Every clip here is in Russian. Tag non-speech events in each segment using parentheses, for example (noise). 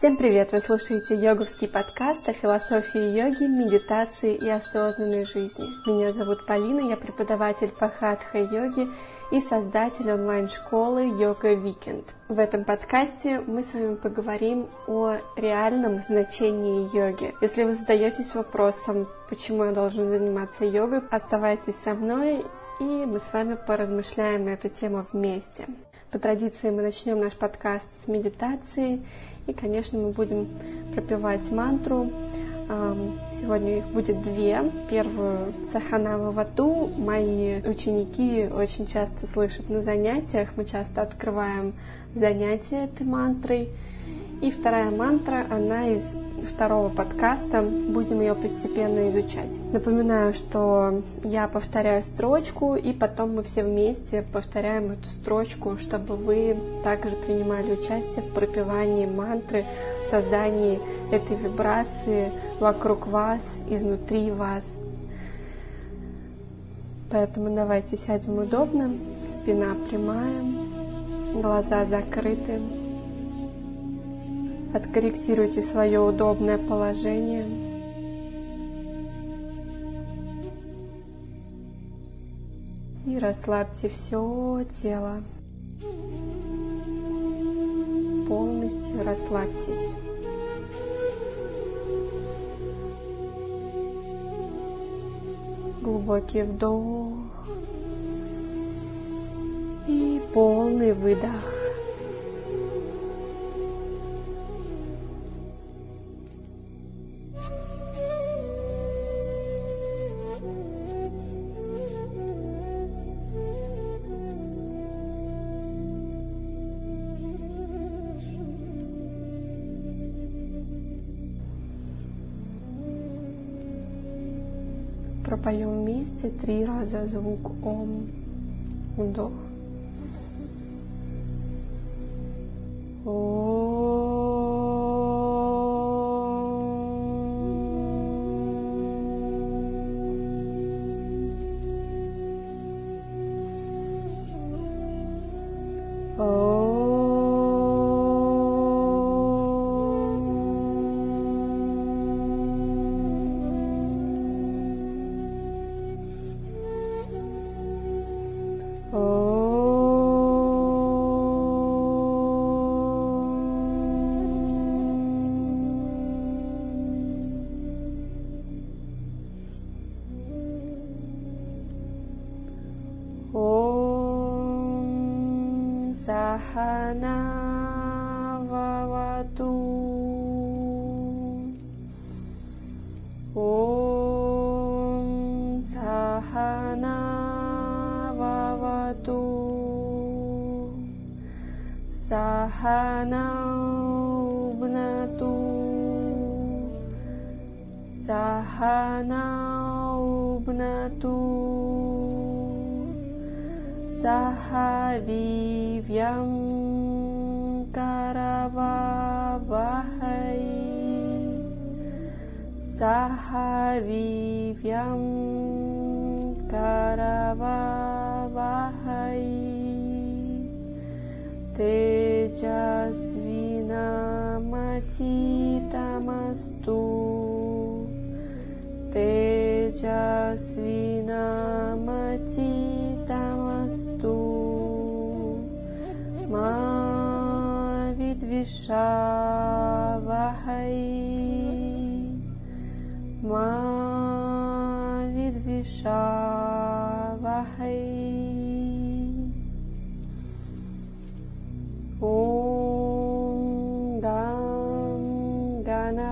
Всем привет! Вы слушаете йоговский подкаст о философии йоги, медитации и осознанной жизни. Меня зовут Полина, я преподаватель по хатха-йоге и создатель онлайн-школы Йога Викенд. В этом подкасте мы с вами поговорим о реальном значении йоги. Если вы задаетесь вопросом, почему я должен заниматься йогой, оставайтесь со мной, и мы с вами поразмышляем на эту тему вместе. По традиции мы начнем наш подкаст с медитации, и, конечно, мы будем пропевать мантру. Сегодня их будет две. Первую Сахана Вату мои ученики очень часто слышат на занятиях. Мы часто открываем занятия этой мантрой. И вторая мантра, она из второго подкаста. Будем ее постепенно изучать. Напоминаю, что я повторяю строчку, и потом мы все вместе повторяем эту строчку, чтобы вы также принимали участие в пропевании мантры, в создании этой вибрации вокруг вас, изнутри вас. Поэтому давайте сядем удобно, спина прямая, глаза закрыты. Откорректируйте свое удобное положение. И расслабьте все тело. Полностью расслабьтесь. Глубокий вдох и полный выдох. Пропоем вместе три раза звук Ом. Вдох. Sahanavavatu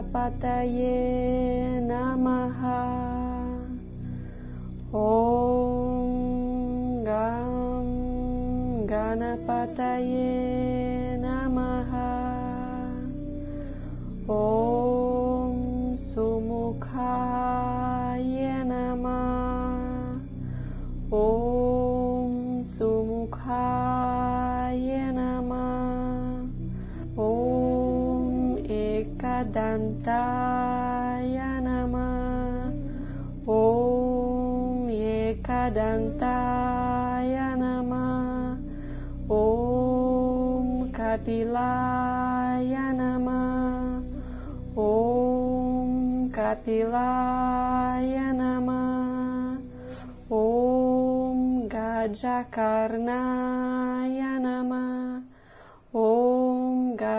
गणपतये नमः Ganapataye Shivadantaya Nama. Om Yekadantaya Nama. Om Katilaya Nama. Om Katilaya Nama. Om Gajakarnaya Nama.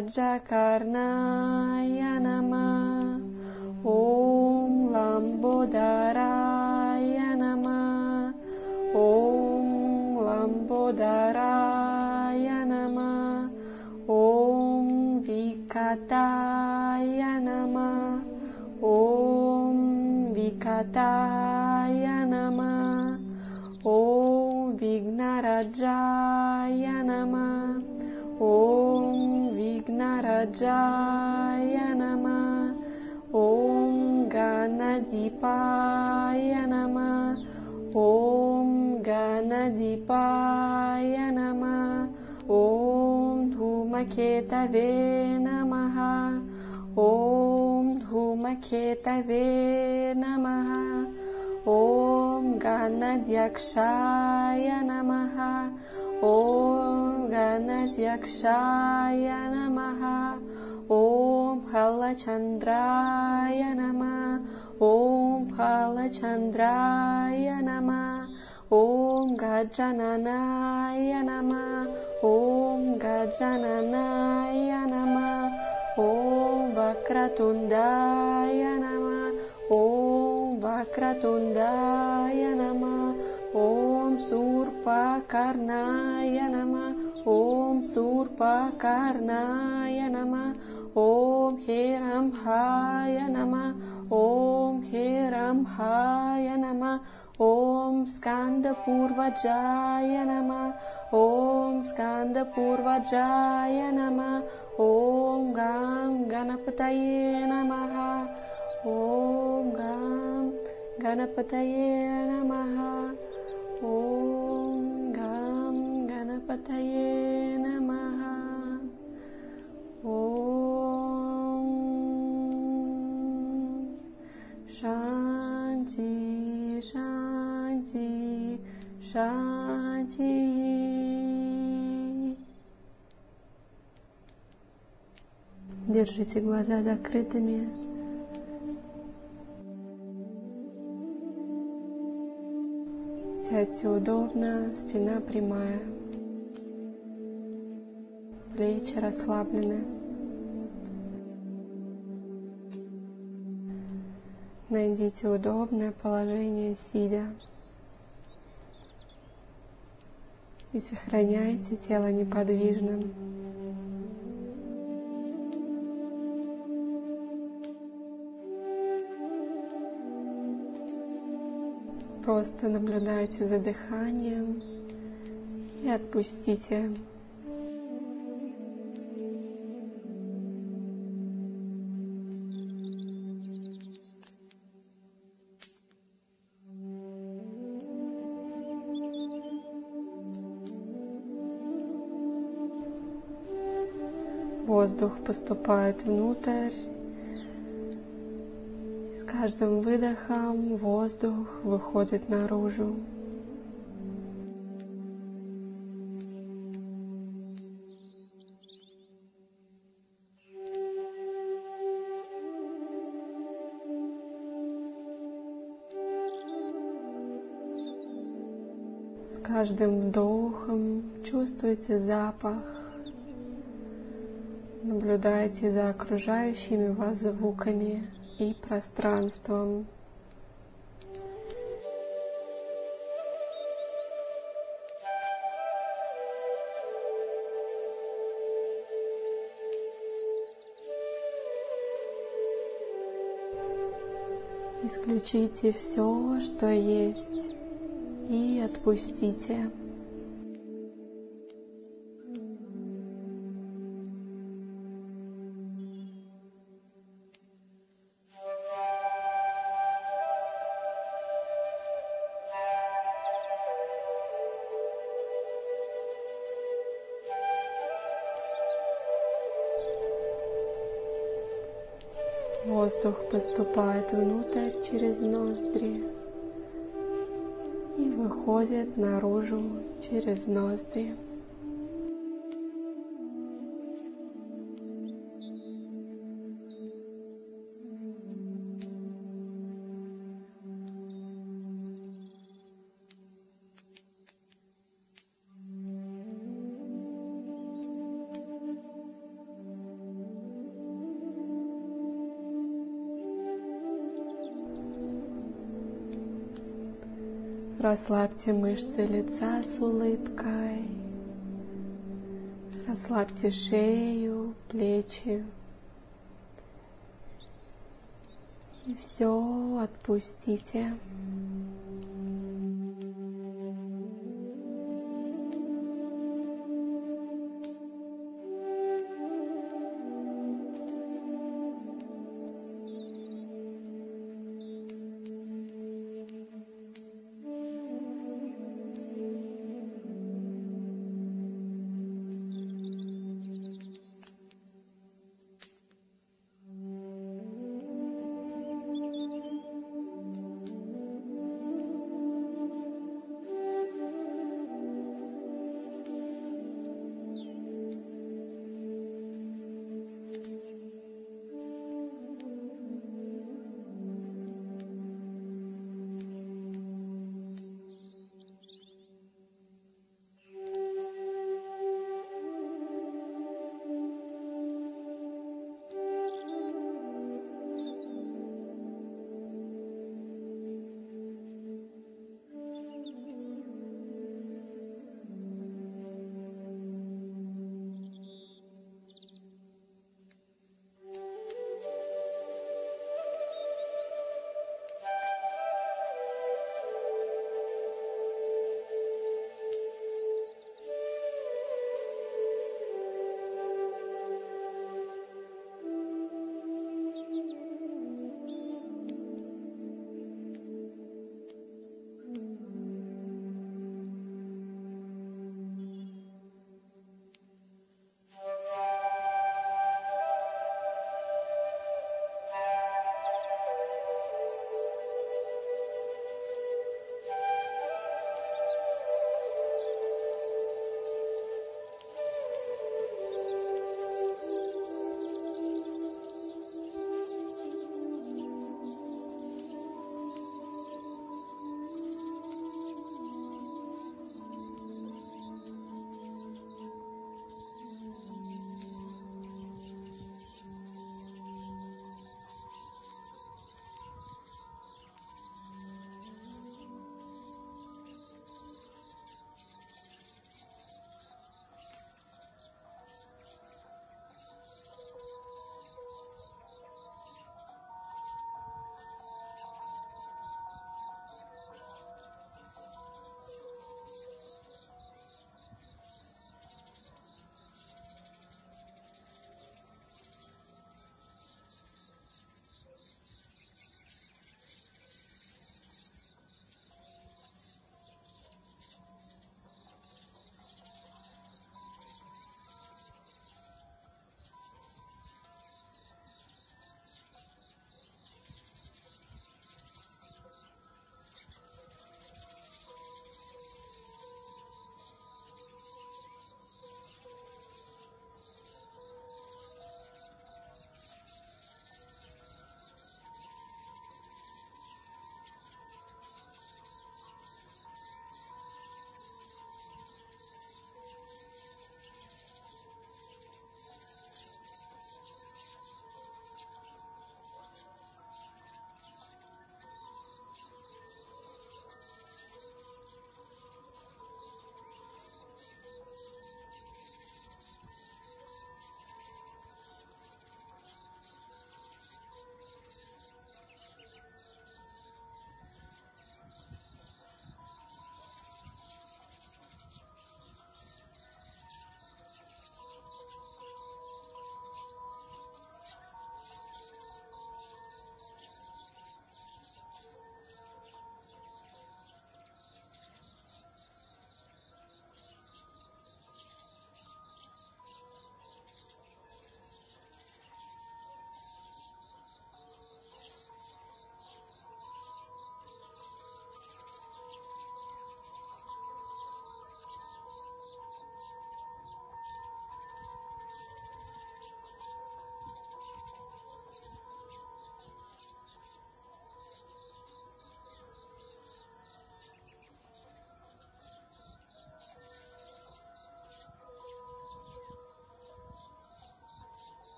जकर्णाय नमः ॐ लम्बोदराय नमः ॐ लम्बोदराय नमः ॐ विकताय नमः ॐ विकताय नमः ॐ विघ्नराजाय नमः ॐ जाय नमः। ॐ गणजिपाय नमः। ॐ गणजिपाय नमः। ॐ धूमकेतवे नमः। ॐ धूमकेतवे नमः। ॐ गणज्यक्षाय नमः। ॐ गणयक्षाय नमः। ॐ फलचन्द्राय नमः। ॐ फलचन्द्राय नमः। ॐ गजननाय नमः। ॐ गजननाय नमः। ॐ वक्रतुन्दाय नमः। ॐ वक्रतुन्दाय नमः। ॐ सूर्पकर्णाय नमः। ॐ सूर्पाकार्णाय नमः ॐ हेरम्भाय नमः ॐ हेरम्भाय नमः ॐ स्कान्दपूर्वजाय नमः ॐ स्कान्दपूर्वजाय नमः ॐ गां गणपतये नमः ॐ गां गणपतये नमः ॐ Ganapataye Namaha Om Shanti Shanti Shanti Держите глаза закрытыми. Сядьте удобно, спина прямая, плечи расслаблены. Найдите удобное положение сидя и сохраняйте тело неподвижным. Просто наблюдайте за дыханием и отпустите. Воздух поступает внутрь. С каждым выдохом воздух выходит наружу. С каждым вдохом чувствуйте запах. Наблюдайте за окружающими вас звуками и пространством. Исключите все, что есть, и отпустите. Воздух поступает внутрь через ноздри и выходит наружу через ноздри. Расслабьте мышцы лица с улыбкой. Расслабьте шею, плечи. И все отпустите.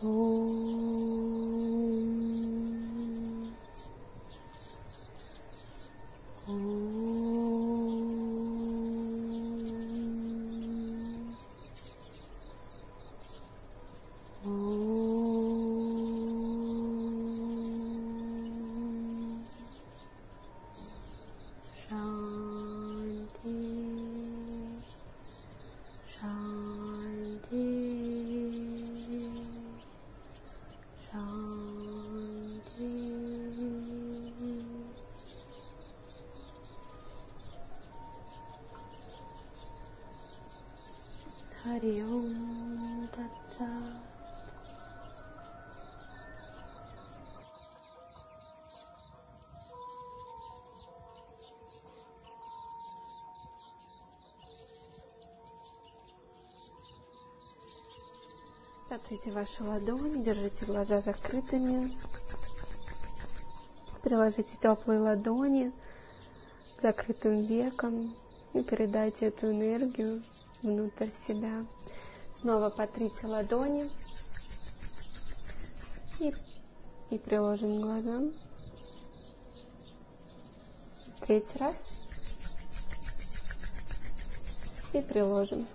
哦。Сотрите ваши ладони, держите глаза закрытыми. Приложите теплые ладони к закрытым векам и передайте эту энергию внутрь себя. Снова потрите ладони и, и приложим к глазам. Третий раз. И приложим.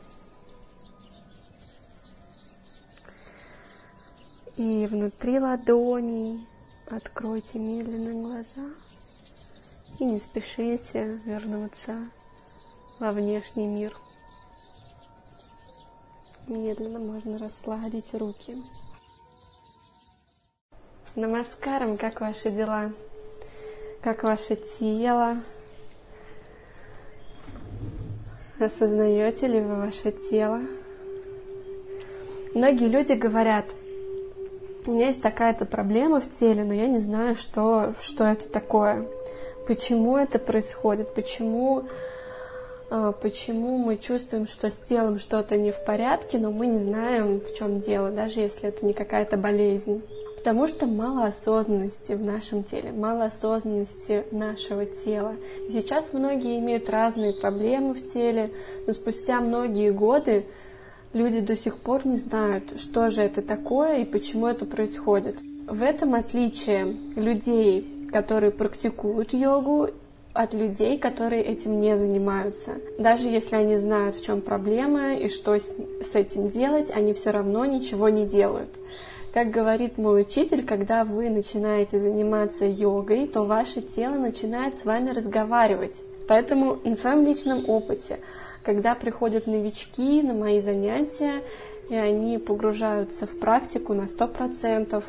И внутри ладоней откройте медленно глаза и не спешите вернуться во внешний мир. Медленно можно расслабить руки. Намаскарам, как ваши дела? Как ваше тело? Осознаете ли вы ваше тело? Многие люди говорят, у меня есть такая-то проблема в теле, но я не знаю, что, что это такое. Почему это происходит? Почему а, почему мы чувствуем, что с телом что-то не в порядке, но мы не знаем, в чем дело, даже если это не какая-то болезнь. Потому что мало осознанности в нашем теле, мало осознанности нашего тела. И сейчас многие имеют разные проблемы в теле, но спустя многие годы люди до сих пор не знают, что же это такое и почему это происходит. В этом отличие людей, которые практикуют йогу от людей, которые этим не занимаются. Даже если они знают, в чем проблема и что с, с этим делать, они все равно ничего не делают. Как говорит мой учитель, когда вы начинаете заниматься йогой, то ваше тело начинает с вами разговаривать. Поэтому на своем личном опыте, когда приходят новички на мои занятия, и они погружаются в практику на 100%,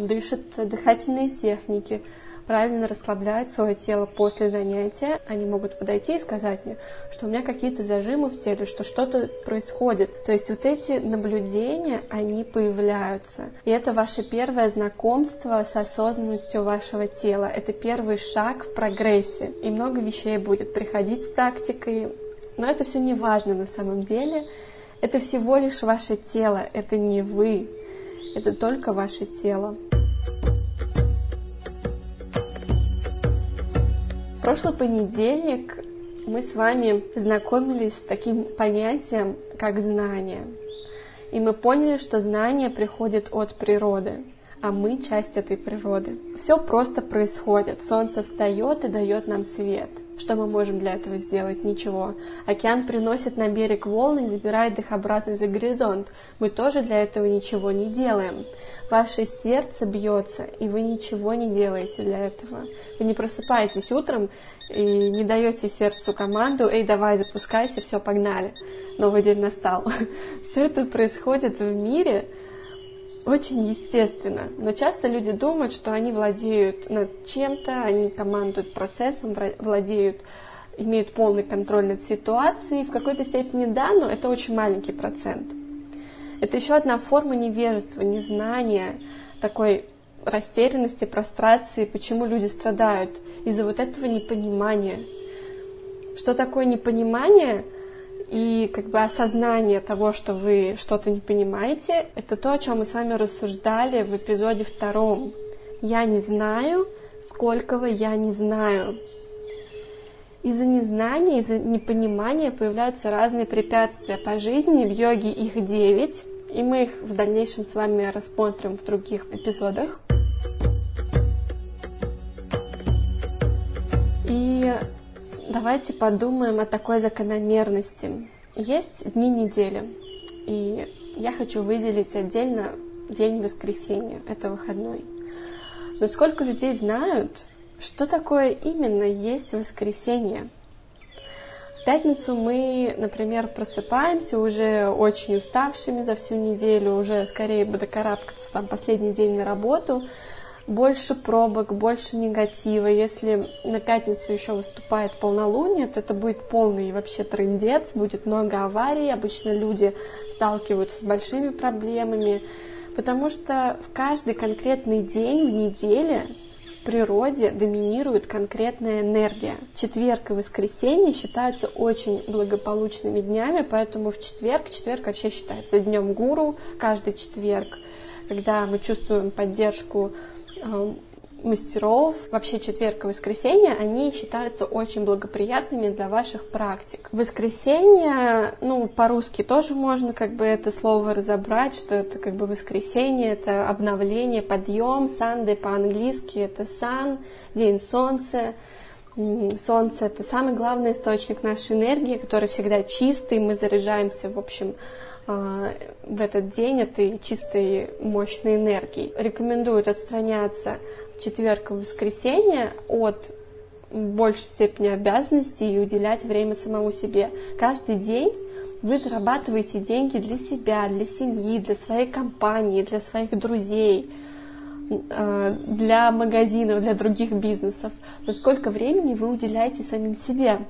дышат дыхательные техники, правильно расслабляют свое тело после занятия, они могут подойти и сказать мне, что у меня какие-то зажимы в теле, что что-то происходит. То есть вот эти наблюдения, они появляются. И это ваше первое знакомство с осознанностью вашего тела. Это первый шаг в прогрессе. И много вещей будет приходить с практикой. Но это все не важно на самом деле. Это всего лишь ваше тело, это не вы, это только ваше тело. прошлый понедельник мы с вами знакомились с таким понятием, как знание. И мы поняли, что знание приходит от природы а мы часть этой природы. Все просто происходит. Солнце встает и дает нам свет. Что мы можем для этого сделать? Ничего. Океан приносит на берег волны и забирает их обратно за горизонт. Мы тоже для этого ничего не делаем. Ваше сердце бьется, и вы ничего не делаете для этого. Вы не просыпаетесь утром и не даете сердцу команду «Эй, давай, запускайся, все, погнали». Новый день настал. (laughs) Все это происходит в мире, очень естественно. Но часто люди думают, что они владеют над чем-то, они командуют процессом, владеют, имеют полный контроль над ситуацией. В какой-то степени да, но это очень маленький процент. Это еще одна форма невежества, незнания, такой растерянности, прострации, почему люди страдают из-за вот этого непонимания. Что такое непонимание – и как бы осознание того, что вы что-то не понимаете, это то, о чем мы с вами рассуждали в эпизоде втором. Я не знаю, сколького я не знаю. Из-за незнания, из-за непонимания появляются разные препятствия по жизни. В йоге их девять. И мы их в дальнейшем с вами рассмотрим в других эпизодах. И давайте подумаем о такой закономерности. Есть дни недели, и я хочу выделить отдельно день воскресенья, это выходной. Но сколько людей знают, что такое именно есть воскресенье? В пятницу мы, например, просыпаемся уже очень уставшими за всю неделю, уже скорее бы докарабкаться там последний день на работу, больше пробок, больше негатива. Если на пятницу еще выступает полнолуние, то это будет полный вообще трендец, будет много аварий. Обычно люди сталкиваются с большими проблемами, потому что в каждый конкретный день в неделе в природе доминирует конкретная энергия. Четверг и воскресенье считаются очень благополучными днями, поэтому в четверг, четверг вообще считается днем гуру, каждый четверг, когда мы чувствуем поддержку мастеров, вообще четверг и воскресенье, они считаются очень благоприятными для ваших практик. Воскресенье, ну, по-русски тоже можно как бы это слово разобрать, что это как бы воскресенье, это обновление, подъем, Sunday по-английски это sun, день солнца, Солнце — это самый главный источник нашей энергии, который всегда чистый, мы заряжаемся, в общем, в этот день этой чистой мощной энергии. Рекомендуют отстраняться в четверг и воскресенье от большей степени обязанностей и уделять время самому себе. Каждый день вы зарабатываете деньги для себя, для семьи, для своей компании, для своих друзей, а, для магазинов, для других бизнесов. Но сколько времени вы уделяете самим себе?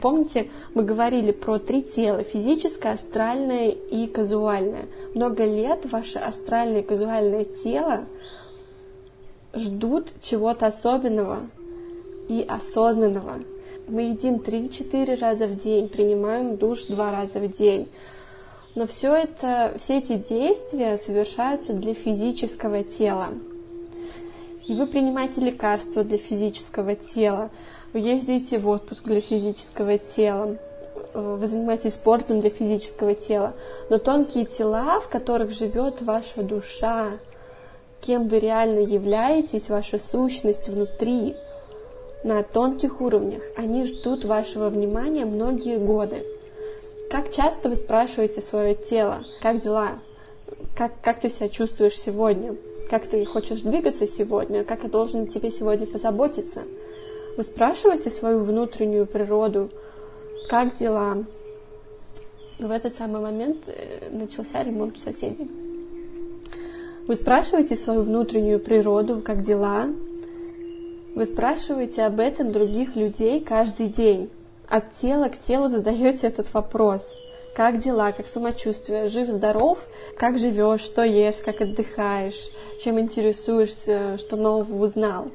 Помните, мы говорили про три тела – физическое, астральное и казуальное. Много лет ваше астральное и казуальное тело ждут чего-то особенного и осознанного. Мы едим 3-4 раза в день, принимаем душ 2 раза в день. Но все это, все эти действия совершаются для физического тела. И вы принимаете лекарства для физического тела, вы ездите в отпуск для физического тела, вы занимаетесь спортом для физического тела, но тонкие тела, в которых живет ваша душа, кем вы реально являетесь, ваша сущность внутри, на тонких уровнях, они ждут вашего внимания многие годы. Как часто вы спрашиваете свое тело, как дела, как, как ты себя чувствуешь сегодня, как ты хочешь двигаться сегодня, как я должен тебе сегодня позаботиться – вы спрашиваете свою внутреннюю природу, как дела? в этот самый момент э, начался ремонт у соседей. Вы спрашиваете свою внутреннюю природу, как дела? Вы спрашиваете об этом других людей каждый день. От тела к телу задаете этот вопрос. Как дела, как самочувствие, жив, здоров, как живешь, что ешь, как отдыхаешь, чем интересуешься, что нового узнал.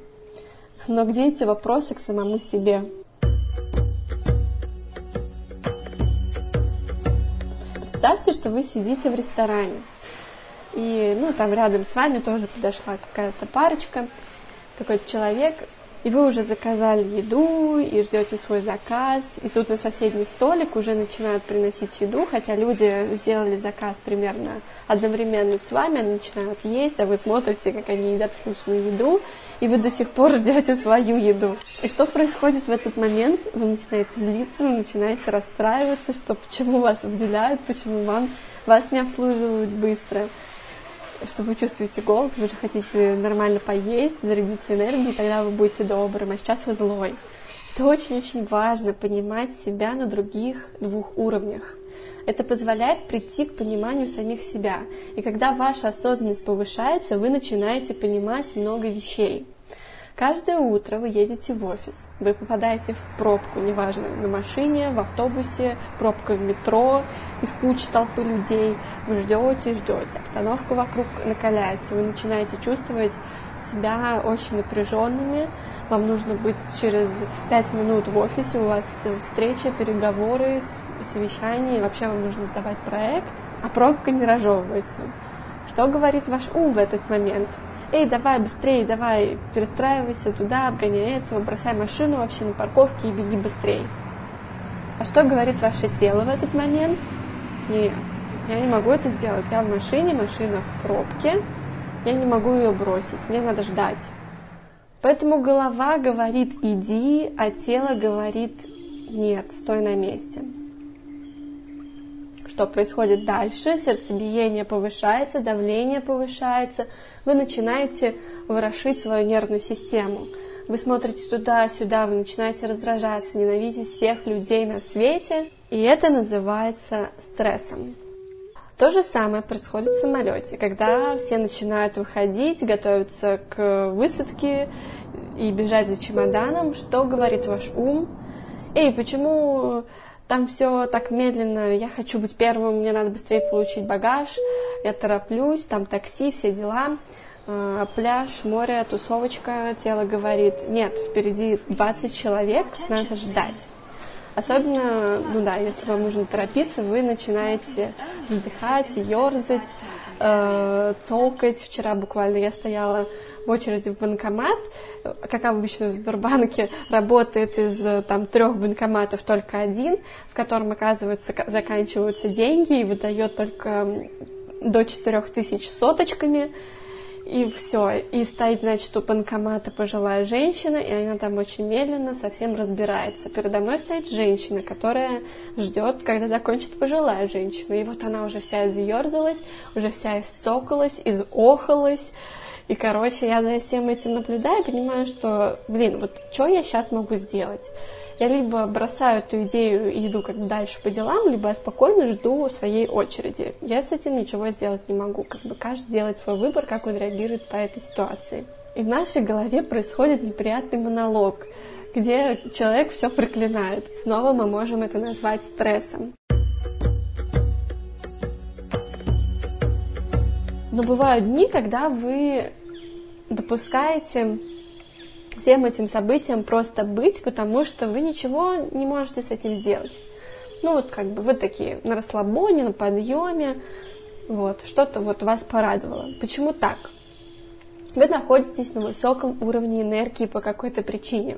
Но где эти вопросы к самому себе? Представьте, что вы сидите в ресторане, и ну, там рядом с вами тоже подошла какая-то парочка, какой-то человек, и вы уже заказали еду и ждете свой заказ, и тут на соседний столик уже начинают приносить еду, хотя люди сделали заказ примерно одновременно с вами, они начинают есть, а вы смотрите, как они едят вкусную еду, и вы до сих пор (laughs) ждете свою еду. И что происходит в этот момент? Вы начинаете злиться, вы начинаете расстраиваться, что почему вас выделяют, почему вам вас не обслуживают быстро что вы чувствуете голод, вы же хотите нормально поесть, зарядиться энергией, тогда вы будете добрым, а сейчас вы злой. Это очень-очень важно понимать себя на других двух уровнях. Это позволяет прийти к пониманию самих себя. И когда ваша осознанность повышается, вы начинаете понимать много вещей. Каждое утро вы едете в офис, вы попадаете в пробку, неважно, на машине, в автобусе, пробка в метро, из кучи толпы людей. Вы ждете и ждете. Обстановка вокруг накаляется. Вы начинаете чувствовать себя очень напряженными. Вам нужно быть через пять минут в офисе, у вас встреча, переговоры, совещания, вообще вам нужно сдавать проект, а пробка не разжевывается. Что говорит ваш ум в этот момент? Эй, давай быстрее, давай, перестраивайся туда, обгоняй этого, бросай машину вообще на парковке и беги быстрее. А что говорит ваше тело в этот момент? Не, Я не могу это сделать. Я в машине, машина в пробке. Я не могу ее бросить. Мне надо ждать. Поэтому голова говорит «иди», а тело говорит «нет, стой на месте». Что происходит дальше? Сердцебиение повышается, давление повышается. Вы начинаете ворошить свою нервную систему. Вы смотрите туда-сюда, вы начинаете раздражаться, ненавидеть всех людей на свете. И это называется стрессом. То же самое происходит в самолете, когда все начинают выходить, готовятся к высадке и бежать за чемоданом. Что говорит ваш ум? Эй, почему там все так медленно, я хочу быть первым, мне надо быстрее получить багаж, я тороплюсь, там такси, все дела, э, пляж, море, тусовочка, тело говорит, нет, впереди 20 человек, надо ждать. Особенно, ну да, если вам нужно торопиться, вы начинаете вздыхать, ерзать, э, цокать. Вчера буквально я стояла в очереди в банкомат, как обычно в Сбербанке, работает из там трех банкоматов только один, в котором, оказывается, заканчиваются деньги и выдает только до четырех тысяч соточками и все. И стоит, значит, у банкомата пожилая женщина, и она там очень медленно совсем разбирается. Передо мной стоит женщина, которая ждет, когда закончит пожилая женщина. И вот она уже вся изъерзалась, уже вся исцокалась, изохалась. И, короче, я за всем этим наблюдаю и понимаю, что, блин, вот что я сейчас могу сделать? Я либо бросаю эту идею и иду как дальше по делам, либо я спокойно жду своей очереди. Я с этим ничего сделать не могу. Как бы каждый делает свой выбор, как он реагирует по этой ситуации. И в нашей голове происходит неприятный монолог, где человек все проклинает. Снова мы можем это назвать стрессом. Но бывают дни, когда вы допускаете всем этим событиям просто быть, потому что вы ничего не можете с этим сделать. Ну вот как бы вы такие на расслабоне, на подъеме, вот, что-то вот вас порадовало. Почему так? Вы находитесь на высоком уровне энергии по какой-то причине.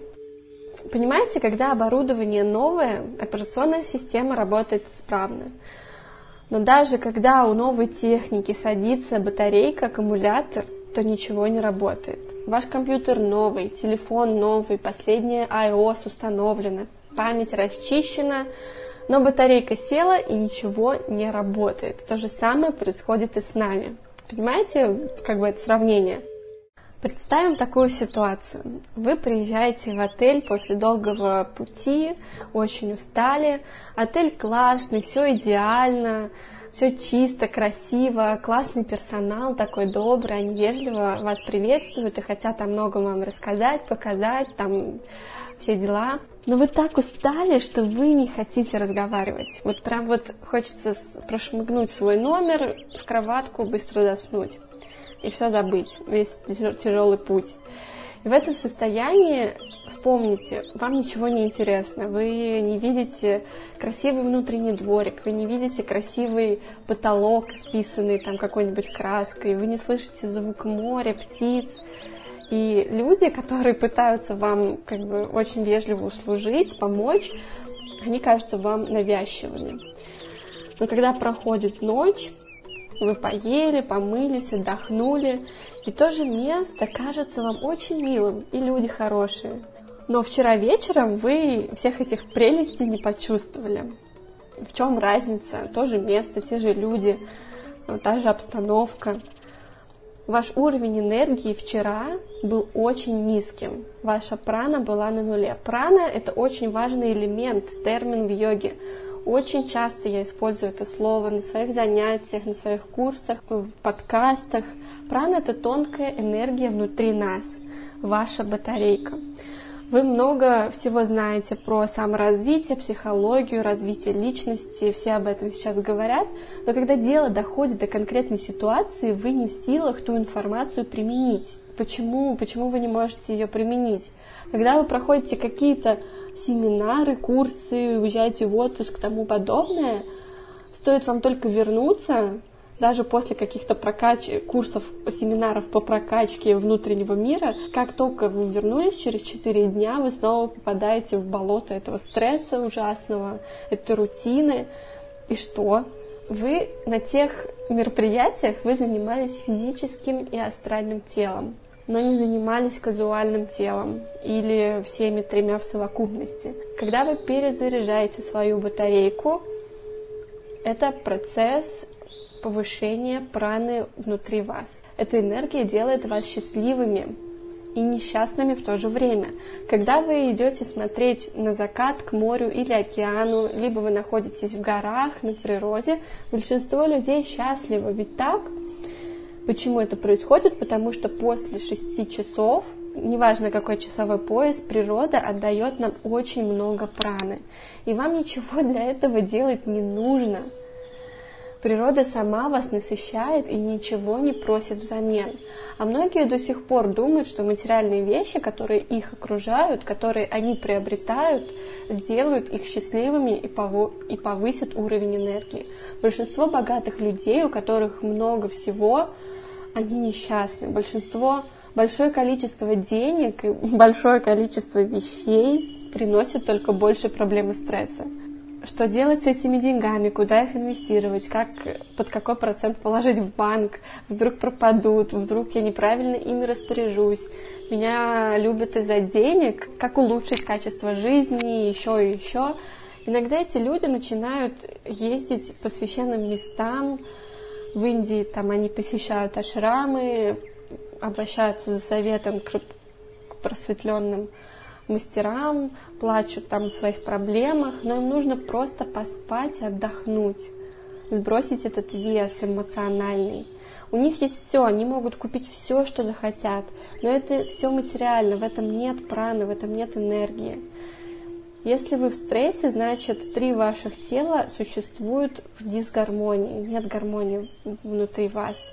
Понимаете, когда оборудование новое, операционная система работает исправно. Но даже когда у новой техники садится батарейка, аккумулятор, то ничего не работает. Ваш компьютер новый, телефон новый, последняя iOS установлена, память расчищена, но батарейка села и ничего не работает. То же самое происходит и с нами. Понимаете, как бы это сравнение? Представим такую ситуацию. Вы приезжаете в отель после долгого пути, очень устали. Отель классный, все идеально, все чисто, красиво, классный персонал, такой добрый, они вежливо вас приветствуют и хотят о многом вам рассказать, показать, там все дела. Но вы так устали, что вы не хотите разговаривать. Вот прям вот хочется прошмыгнуть свой номер в кроватку, быстро заснуть и все забыть, весь тяжелый путь. И в этом состоянии вспомните, вам ничего не интересно, вы не видите красивый внутренний дворик, вы не видите красивый потолок, списанный там какой-нибудь краской, вы не слышите звук моря, птиц. И люди, которые пытаются вам как бы очень вежливо услужить, помочь, они кажутся вам навязчивыми. Но когда проходит ночь, вы поели, помылись, отдохнули, и то же место кажется вам очень милым, и люди хорошие. Но вчера вечером вы всех этих прелестей не почувствовали. В чем разница? То же место, те же люди, та же обстановка. Ваш уровень энергии вчера был очень низким. Ваша прана была на нуле. Прана – это очень важный элемент, термин в йоге. Очень часто я использую это слово на своих занятиях, на своих курсах, в подкастах. Прана — это тонкая энергия внутри нас, ваша батарейка. Вы много всего знаете про саморазвитие, психологию, развитие личности, все об этом сейчас говорят, но когда дело доходит до конкретной ситуации, вы не в силах ту информацию применить. Почему? Почему вы не можете ее применить? Когда вы проходите какие-то семинары, курсы, уезжаете в отпуск и тому подобное, стоит вам только вернуться, даже после каких-то прокач... курсов, семинаров по прокачке внутреннего мира, как только вы вернулись через 4 дня, вы снова попадаете в болото этого стресса ужасного, этой рутины. И что? вы на тех мероприятиях вы занимались физическим и астральным телом, но не занимались казуальным телом или всеми тремя в совокупности. Когда вы перезаряжаете свою батарейку, это процесс повышения праны внутри вас. Эта энергия делает вас счастливыми, и несчастными в то же время. Когда вы идете смотреть на закат к морю или океану, либо вы находитесь в горах, на природе, большинство людей счастливы. Ведь так? Почему это происходит? Потому что после шести часов, неважно какой часовой пояс, природа отдает нам очень много праны. И вам ничего для этого делать не нужно. Природа сама вас насыщает и ничего не просит взамен. А многие до сих пор думают, что материальные вещи, которые их окружают, которые они приобретают, сделают их счастливыми и, повысят уровень энергии. Большинство богатых людей, у которых много всего, они несчастны. Большинство, большое количество денег и (laughs) большое количество вещей приносит только больше проблем и стресса что делать с этими деньгами, куда их инвестировать, как, под какой процент положить в банк, вдруг пропадут, вдруг я неправильно ими распоряжусь, меня любят из-за денег, как улучшить качество жизни, еще и еще. Иногда эти люди начинают ездить по священным местам, в Индии там они посещают ашрамы, обращаются за советом к просветленным мастерам, плачут там о своих проблемах, но им нужно просто поспать и отдохнуть, сбросить этот вес эмоциональный. У них есть все, они могут купить все, что захотят, но это все материально, в этом нет праны, в этом нет энергии. Если вы в стрессе, значит, три ваших тела существуют в дисгармонии, нет гармонии внутри вас.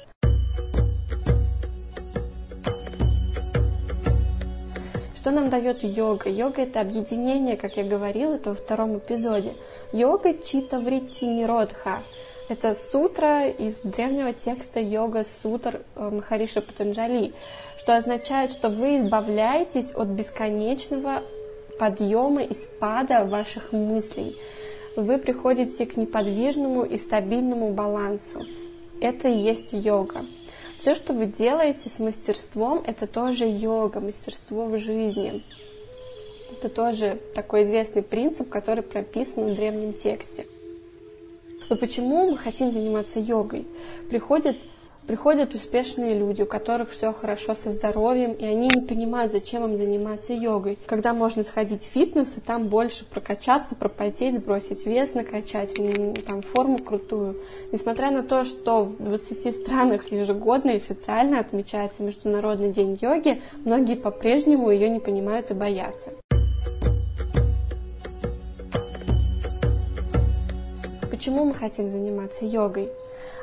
Что нам дает йога? Йога это объединение, как я говорила, это во втором эпизоде. Йога чита вритти ниродха. Это сутра из древнего текста йога сутр э, Махариша Патанджали, что означает, что вы избавляетесь от бесконечного подъема и спада ваших мыслей. Вы приходите к неподвижному и стабильному балансу. Это и есть йога. Все, что вы делаете с мастерством, это тоже йога, мастерство в жизни. Это тоже такой известный принцип, который прописан в древнем тексте. Но почему мы хотим заниматься йогой? Приходят Приходят успешные люди, у которых все хорошо со здоровьем, и они не понимают, зачем им заниматься йогой. Когда можно сходить в фитнес и там больше прокачаться, пропотеть, сбросить вес, накачать, там форму крутую. Несмотря на то, что в 20 странах ежегодно официально отмечается Международный день йоги, многие по-прежнему ее не понимают и боятся. Почему мы хотим заниматься йогой?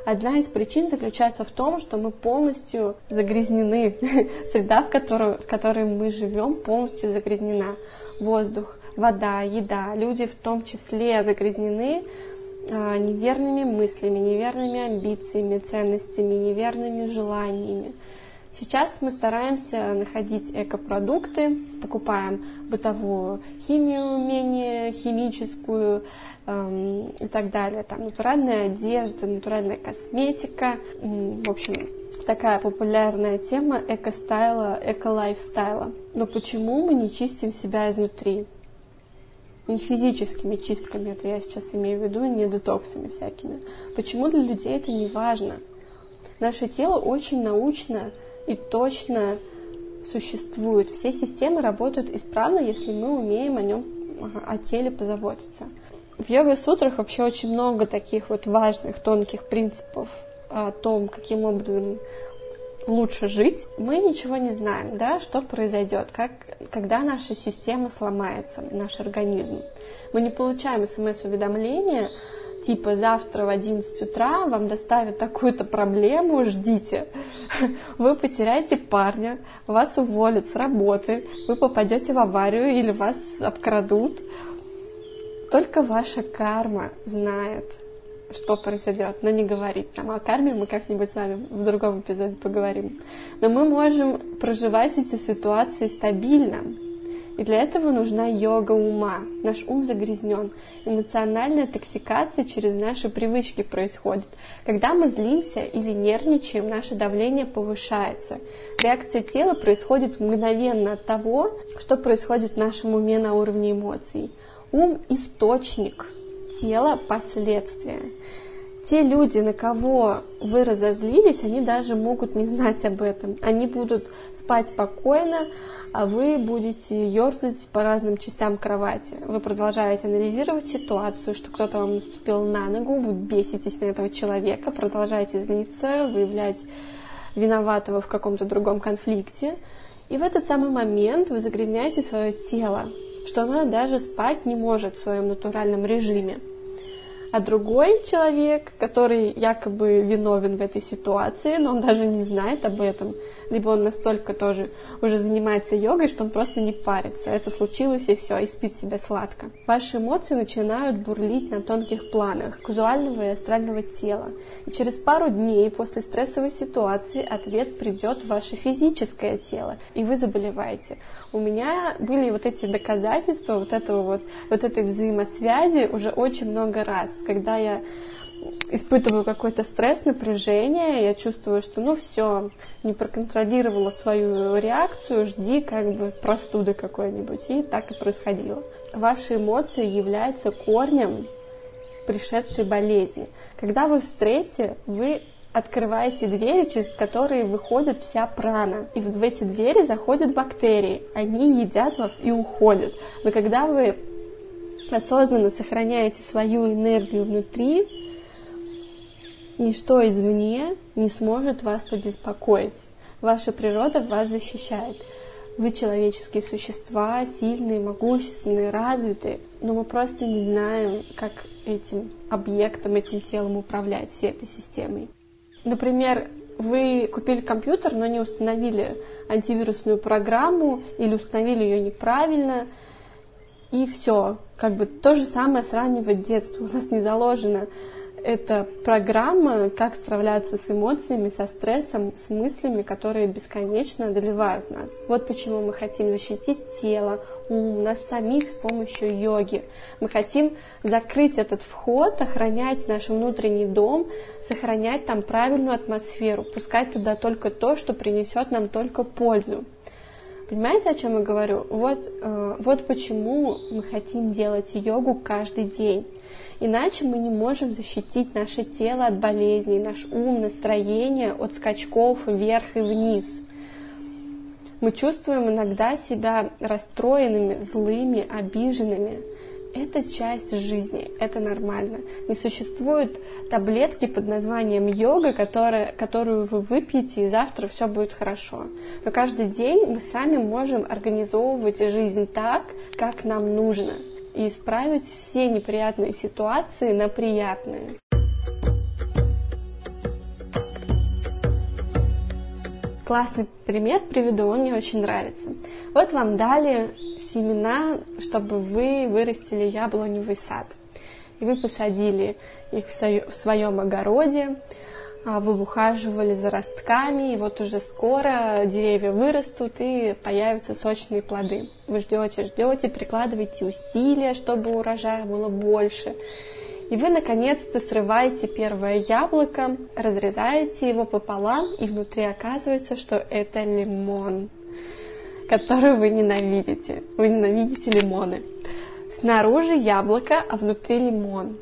Одна из причин заключается в том, что мы полностью загрязнены. (laughs) Среда, в которой, в которой мы живем, полностью загрязнена. Воздух, вода, еда, люди в том числе загрязнены а, неверными мыслями, неверными амбициями, ценностями, неверными желаниями. Сейчас мы стараемся находить экопродукты, покупаем бытовую химию менее химическую эм, и так далее. Там натуральная одежда, натуральная косметика. В общем, такая популярная тема эко-стайла, эко-лайфстайла. Но почему мы не чистим себя изнутри? Не физическими чистками, это я сейчас имею в виду, не детоксами всякими. Почему для людей это не важно? Наше тело очень научно и точно существует. Все системы работают исправно, если мы умеем о нем, о теле позаботиться. В йога-сутрах вообще очень много таких вот важных, тонких принципов о том, каким образом лучше жить, мы ничего не знаем, да, что произойдет, как, когда наша система сломается, наш организм. Мы не получаем смс-уведомления, типа завтра в 11 утра вам доставят такую-то проблему, ждите. Вы потеряете парня, вас уволят с работы, вы попадете в аварию или вас обкрадут. Только ваша карма знает, что произойдет, но не говорит нам. О карме мы как-нибудь с вами в другом эпизоде поговорим. Но мы можем проживать эти ситуации стабильно. И для этого нужна йога ума. Наш ум загрязнен. Эмоциональная токсикация через наши привычки происходит. Когда мы злимся или нервничаем, наше давление повышается. Реакция тела происходит мгновенно от того, что происходит в нашем уме на уровне эмоций. Ум – источник, тело – последствия те люди, на кого вы разозлились, они даже могут не знать об этом. Они будут спать спокойно, а вы будете ерзать по разным частям кровати. Вы продолжаете анализировать ситуацию, что кто-то вам наступил на ногу, вы беситесь на этого человека, продолжаете злиться, выявлять виноватого в каком-то другом конфликте. И в этот самый момент вы загрязняете свое тело, что оно даже спать не может в своем натуральном режиме а другой человек, который якобы виновен в этой ситуации, но он даже не знает об этом, либо он настолько тоже уже занимается йогой, что он просто не парится. Это случилось и все, и спит себе сладко. Ваши эмоции начинают бурлить на тонких планах казуального и астрального тела. И через пару дней после стрессовой ситуации ответ придет в ваше физическое тело, и вы заболеваете. У меня были вот эти доказательства вот этого вот, вот этой взаимосвязи уже очень много когда я испытываю какой-то стресс, напряжение, я чувствую, что ну все, не проконтролировала свою реакцию, жди как бы простуды какой-нибудь. И так и происходило. Ваши эмоции являются корнем пришедшей болезни. Когда вы в стрессе, вы открываете двери, через которые выходит вся прана. И в эти двери заходят бактерии. Они едят вас и уходят. Но когда вы осознанно сохраняете свою энергию внутри, ничто извне не сможет вас побеспокоить. Ваша природа вас защищает. Вы человеческие существа, сильные, могущественные, развитые, но мы просто не знаем, как этим объектом, этим телом управлять, всей этой системой. Например, вы купили компьютер, но не установили антивирусную программу или установили ее неправильно, и все. Как бы то же самое с раннего детства. (laughs) У нас не заложена эта программа, как справляться с эмоциями, со стрессом, с мыслями, которые бесконечно одолевают нас. Вот почему мы хотим защитить тело, ум, нас самих с помощью йоги. Мы хотим закрыть этот вход, охранять наш внутренний дом, сохранять там правильную атмосферу, пускать туда только то, что принесет нам только пользу. Понимаете, о чем я говорю? Вот, э, вот почему мы хотим делать йогу каждый день. Иначе мы не можем защитить наше тело от болезней, наш ум, настроение от скачков вверх и вниз. Мы чувствуем иногда себя расстроенными, злыми, обиженными. Это часть жизни, это нормально. Не существует таблетки под названием йога, которая, которую вы выпьете, и завтра все будет хорошо. Но каждый день мы сами можем организовывать жизнь так, как нам нужно, и исправить все неприятные ситуации на приятные. Классный пример приведу, он мне очень нравится. Вот вам дали семена, чтобы вы вырастили яблоневый сад. И вы посадили их в своем огороде, а, вы ухаживали за ростками, и вот уже скоро деревья вырастут и появятся сочные плоды. Вы ждете, ждете, прикладываете усилия, чтобы урожая было больше. И вы наконец-то срываете первое яблоко, разрезаете его пополам, и внутри оказывается, что это лимон, который вы ненавидите. Вы ненавидите лимоны. Снаружи яблоко, а внутри лимон.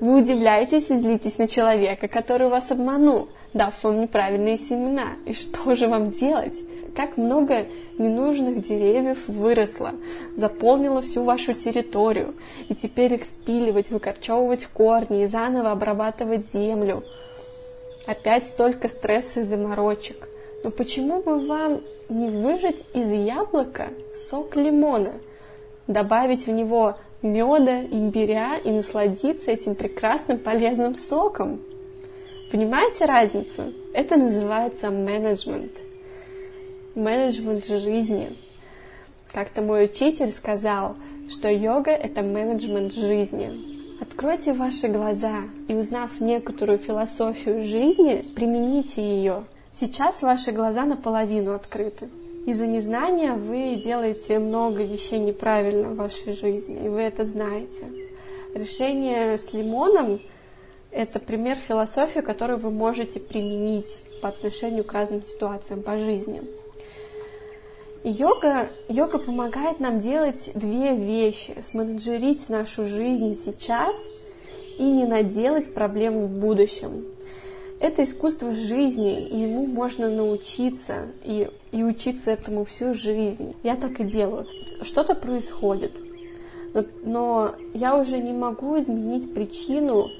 Вы удивляетесь и злитесь на человека, который вас обманул, дав вам неправильные семена. И что же вам делать? как много ненужных деревьев выросло, заполнило всю вашу территорию, и теперь их спиливать, выкорчевывать корни и заново обрабатывать землю. Опять столько стресса и заморочек. Но почему бы вам не выжать из яблока сок лимона, добавить в него меда, имбиря и насладиться этим прекрасным полезным соком? Понимаете разницу? Это называется менеджмент – менеджмент жизни. Как-то мой учитель сказал, что йога – это менеджмент жизни. Откройте ваши глаза и, узнав некоторую философию жизни, примените ее. Сейчас ваши глаза наполовину открыты. Из-за незнания вы делаете много вещей неправильно в вашей жизни, и вы это знаете. Решение с лимоном – это пример философии, которую вы можете применить по отношению к разным ситуациям по жизни. Йога, йога помогает нам делать две вещи. Сменеджерить нашу жизнь сейчас и не наделать проблем в будущем. Это искусство жизни, и ему можно научиться, и, и учиться этому всю жизнь. Я так и делаю. Что-то происходит, но, но я уже не могу изменить причину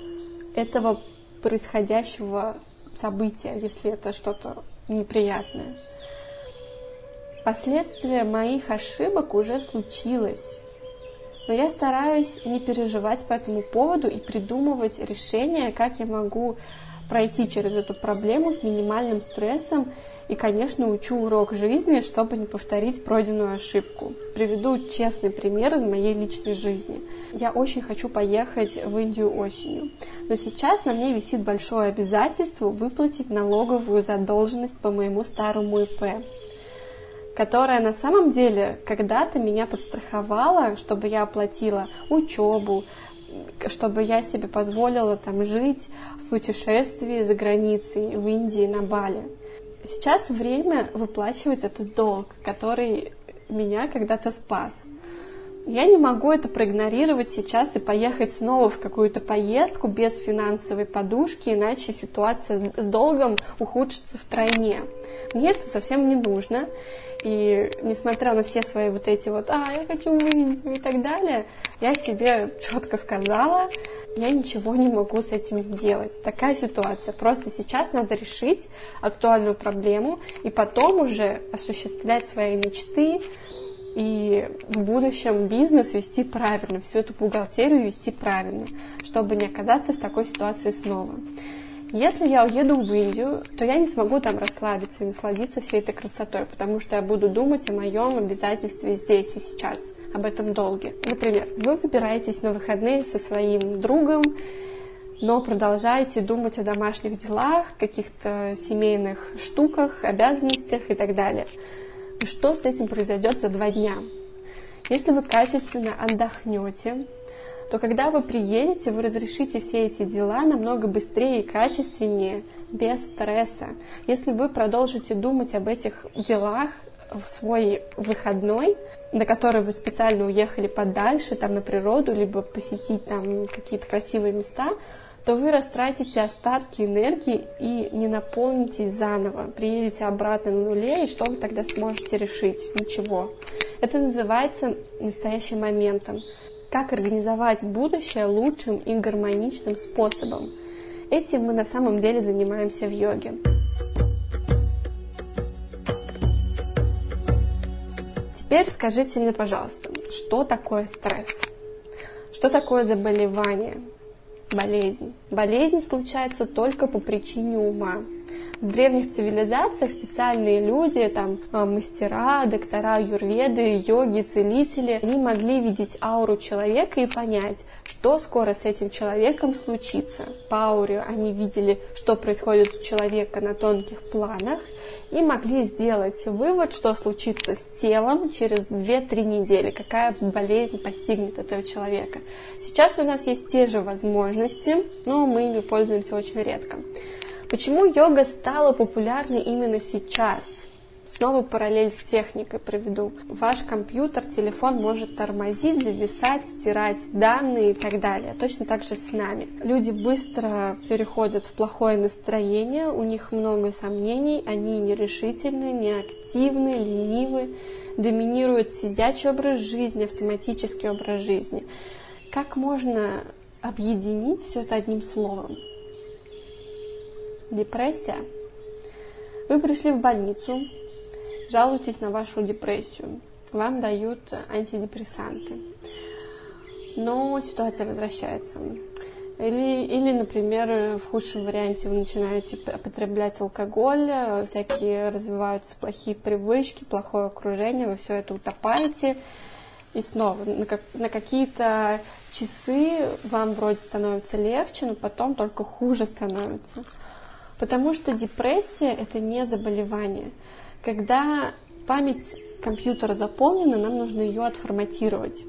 этого происходящего события, если это что-то неприятное. Последствия моих ошибок уже случилось. Но я стараюсь не переживать по этому поводу и придумывать решения, как я могу пройти через эту проблему с минимальным стрессом и, конечно, учу урок жизни, чтобы не повторить пройденную ошибку. Приведу честный пример из моей личной жизни. Я очень хочу поехать в Индию осенью, но сейчас на мне висит большое обязательство выплатить налоговую задолженность по моему старому ИП которая на самом деле когда-то меня подстраховала, чтобы я оплатила учебу, чтобы я себе позволила там жить в путешествии за границей, в Индии, на Бали. Сейчас время выплачивать этот долг, который меня когда-то спас. Я не могу это проигнорировать сейчас и поехать снова в какую-то поездку без финансовой подушки, иначе ситуация с долгом ухудшится втройне. Мне это совсем не нужно. И несмотря на все свои вот эти вот «а, я хочу в Индию» и так далее, я себе четко сказала, я ничего не могу с этим сделать. Такая ситуация. Просто сейчас надо решить актуальную проблему и потом уже осуществлять свои мечты, и в будущем бизнес вести правильно, всю эту бухгалтерию вести правильно, чтобы не оказаться в такой ситуации снова. Если я уеду в Индию, то я не смогу там расслабиться и насладиться всей этой красотой, потому что я буду думать о моем обязательстве здесь и сейчас, об этом долге. Например, вы выбираетесь на выходные со своим другом, но продолжаете думать о домашних делах, каких-то семейных штуках, обязанностях и так далее – и что с этим произойдет за два дня. Если вы качественно отдохнете, то когда вы приедете, вы разрешите все эти дела намного быстрее и качественнее, без стресса. Если вы продолжите думать об этих делах в свой выходной, на который вы специально уехали подальше, там на природу, либо посетить там какие-то красивые места, то вы растратите остатки энергии и не наполнитесь заново. Приедете обратно на нуле, и что вы тогда сможете решить? Ничего. Это называется настоящим моментом. Как организовать будущее лучшим и гармоничным способом. Этим мы на самом деле занимаемся в йоге. Теперь скажите мне, пожалуйста, что такое стресс? Что такое заболевание? Болезнь. Болезнь случается только по причине ума. В древних цивилизациях специальные люди, там а, мастера, доктора юрведы, йоги, целители, они могли видеть ауру человека и понять, что скоро с этим человеком случится. По ауре они видели, что происходит у человека на тонких планах, и могли сделать вывод, что случится с телом через 2-3 недели, какая болезнь постигнет этого человека. Сейчас у нас есть те же возможности, но мы ими пользуемся очень редко. Почему йога стала популярной именно сейчас? Снова параллель с техникой проведу. Ваш компьютер, телефон может тормозить, зависать, стирать данные и так далее. Точно так же с нами. Люди быстро переходят в плохое настроение, у них много сомнений, они нерешительны, неактивны, ленивы, доминирует сидячий образ жизни, автоматический образ жизни. Как можно объединить все это одним словом? Депрессия. Вы пришли в больницу, жалуетесь на вашу депрессию, вам дают антидепрессанты, но ситуация возвращается. Или, или, например, в худшем варианте вы начинаете потреблять алкоголь, всякие развиваются плохие привычки, плохое окружение, вы все это утопаете, и снова на, как, на какие-то часы вам вроде становится легче, но потом только хуже становится. Потому что депрессия – это не заболевание. Когда память компьютера заполнена, нам нужно ее отформатировать.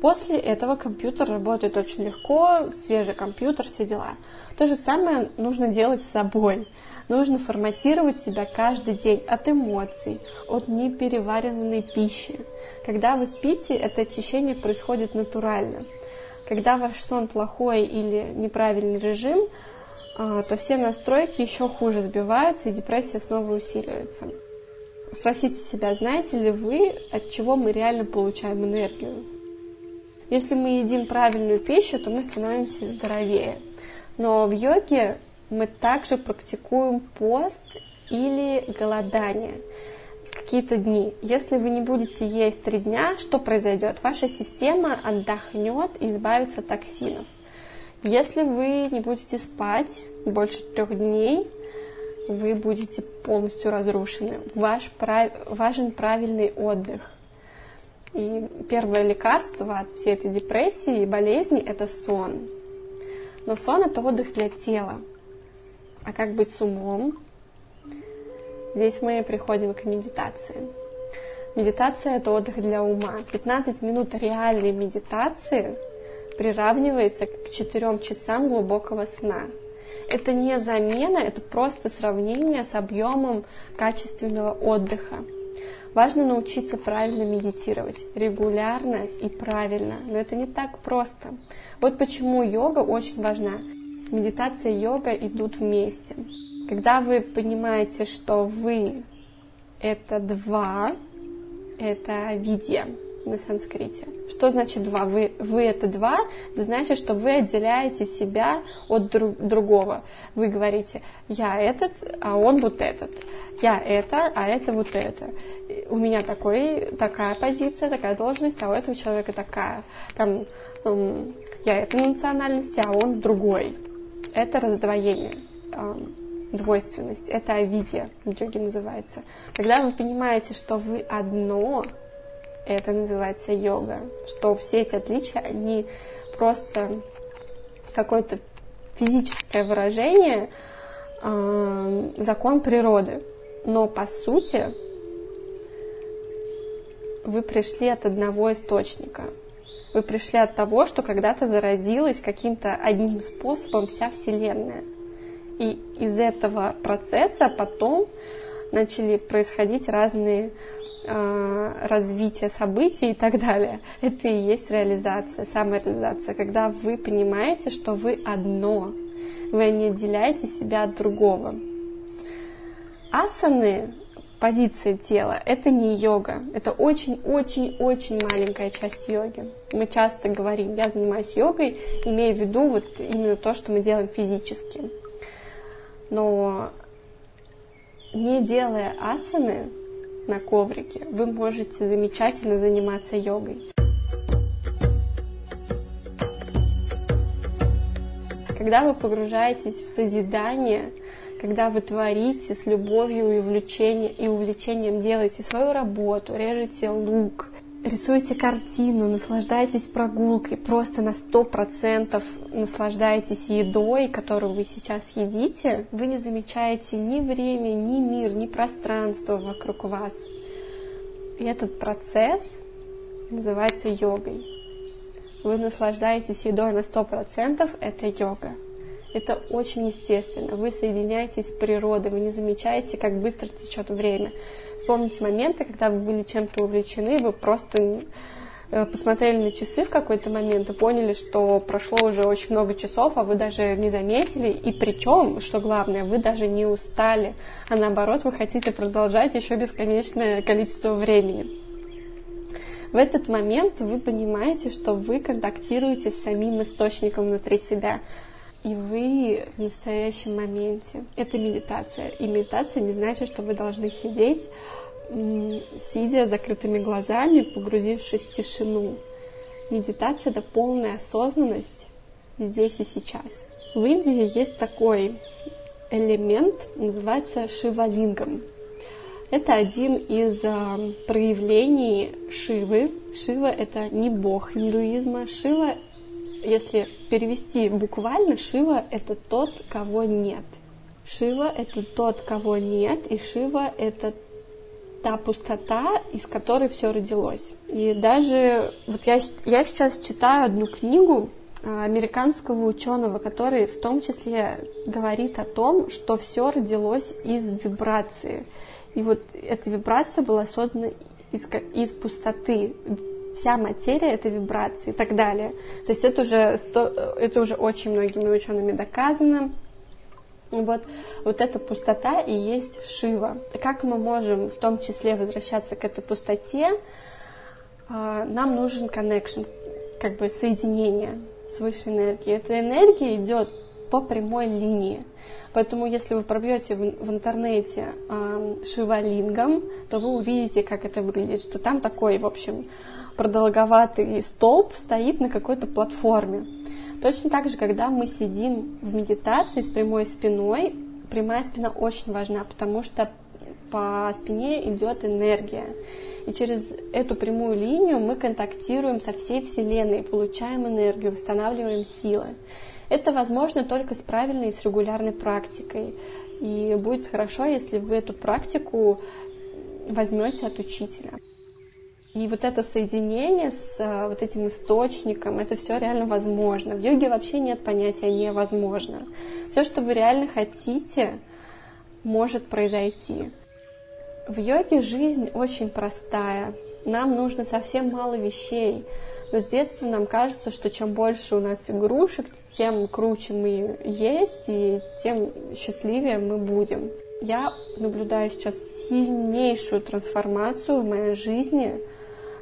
После этого компьютер работает очень легко, свежий компьютер, все дела. То же самое нужно делать с собой. Нужно форматировать себя каждый день от эмоций, от непереваренной пищи. Когда вы спите, это очищение происходит натурально. Когда ваш сон плохой или неправильный режим, то все настройки еще хуже сбиваются, и депрессия снова усиливается. Спросите себя, знаете ли вы, от чего мы реально получаем энергию? Если мы едим правильную пищу, то мы становимся здоровее. Но в йоге мы также практикуем пост или голодание какие-то дни. Если вы не будете есть три дня, что произойдет? Ваша система отдохнет и избавится от токсинов. Если вы не будете спать больше трех дней, вы будете полностью разрушены. Ваш прав... важен правильный отдых. И первое лекарство от всей этой депрессии и болезни – это сон. Но сон – это отдых для тела. А как быть с умом? Здесь мы приходим к медитации. Медитация – это отдых для ума. 15 минут реальной медитации приравнивается к 4 часам глубокого сна. Это не замена, это просто сравнение с объемом качественного отдыха. Важно научиться правильно медитировать, регулярно и правильно, но это не так просто. Вот почему йога очень важна. Медитация и йога идут вместе. Когда вы понимаете, что вы это два, это видья, на санскрите. Что значит два? Вы, вы это два, это значит, что вы отделяете себя от друг, другого. Вы говорите, я этот, а он вот этот. Я это, а это вот это. У меня такой, такая позиция, такая должность, а у этого человека такая. Там, эм, я этой национальности, а он другой. Это раздвоение эм, двойственность, это авидия в йоге называется. Когда вы понимаете, что вы одно, это называется йога, что все эти отличия, они просто какое-то физическое выражение, э, закон природы. Но по сути вы пришли от одного источника. Вы пришли от того, что когда-то заразилась каким-то одним способом вся Вселенная. И из этого процесса потом начали происходить разные э, развития событий и так далее. Это и есть реализация, самореализация, когда вы понимаете, что вы одно, вы не отделяете себя от другого. Асаны, позиции тела, это не йога, это очень-очень-очень маленькая часть йоги. Мы часто говорим, я занимаюсь йогой, имея в виду вот именно то, что мы делаем физически. Но не делая асаны на коврике, вы можете замечательно заниматься йогой. Когда вы погружаетесь в созидание, когда вы творите с любовью и увлечением, и увлечением делаете свою работу, режете лук, рисуете картину, наслаждаетесь прогулкой, просто на сто процентов наслаждаетесь едой, которую вы сейчас едите, вы не замечаете ни время, ни мир, ни пространство вокруг вас. И этот процесс называется йогой. Вы наслаждаетесь едой на сто процентов, это йога. Это очень естественно. Вы соединяетесь с природой, вы не замечаете, как быстро течет время. Вспомните моменты, когда вы были чем-то увлечены, вы просто э, посмотрели на часы в какой-то момент и поняли, что прошло уже очень много часов, а вы даже не заметили. И причем, что главное, вы даже не устали, а наоборот, вы хотите продолжать еще бесконечное количество времени. В этот момент вы понимаете, что вы контактируете с самим источником внутри себя и вы в настоящем моменте. Это медитация. И медитация не значит, что вы должны сидеть, сидя закрытыми глазами, погрузившись в тишину. Медитация — это полная осознанность здесь и сейчас. В Индии есть такой элемент, называется шивалингом. Это один из э, проявлений Шивы. Шива — это не бог индуизма. Шива если перевести буквально, Шива — это тот, кого нет. Шива — это тот, кого нет, и Шива — это та пустота, из которой все родилось. И даже вот я, я сейчас читаю одну книгу а, американского ученого, который в том числе говорит о том, что все родилось из вибрации. И вот эта вибрация была создана из, из пустоты. Вся материя — это вибрации и так далее. То есть это уже, это уже очень многими учеными доказано. Вот, вот эта пустота и есть Шива. Как мы можем в том числе возвращаться к этой пустоте? А, нам нужен connection, как бы соединение с высшей энергией. Эта энергия идет по прямой линии. Поэтому, если вы пробьете в, в интернете э, шивалингом, то вы увидите, как это выглядит, что там такой, в общем, продолговатый столб стоит на какой-то платформе. Точно так же, когда мы сидим в медитации с прямой спиной, прямая спина очень важна, потому что по спине идет энергия. И через эту прямую линию мы контактируем со всей Вселенной, получаем энергию, восстанавливаем силы. Это возможно только с правильной и с регулярной практикой. И будет хорошо, если вы эту практику возьмете от учителя. И вот это соединение с а, вот этим источником, это все реально возможно. В йоге вообще нет понятия невозможно. Все, что вы реально хотите, может произойти. В йоге жизнь очень простая. Нам нужно совсем мало вещей. Но с детства нам кажется, что чем больше у нас игрушек, тем круче мы есть, и тем счастливее мы будем. Я наблюдаю сейчас сильнейшую трансформацию в моей жизни,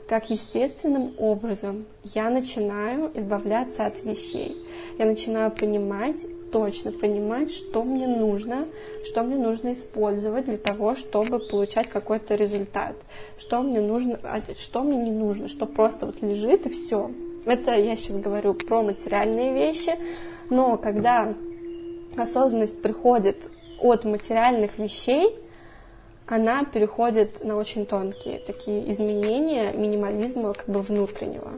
как естественным образом я начинаю избавляться от вещей. Я начинаю понимать, точно понимать, что мне нужно, что мне нужно использовать для того, чтобы получать какой-то результат, что мне нужно, а что мне не нужно, что просто вот лежит и все. Это я сейчас говорю про материальные вещи, но когда осознанность приходит от материальных вещей, она переходит на очень тонкие такие изменения минимализма как бы внутреннего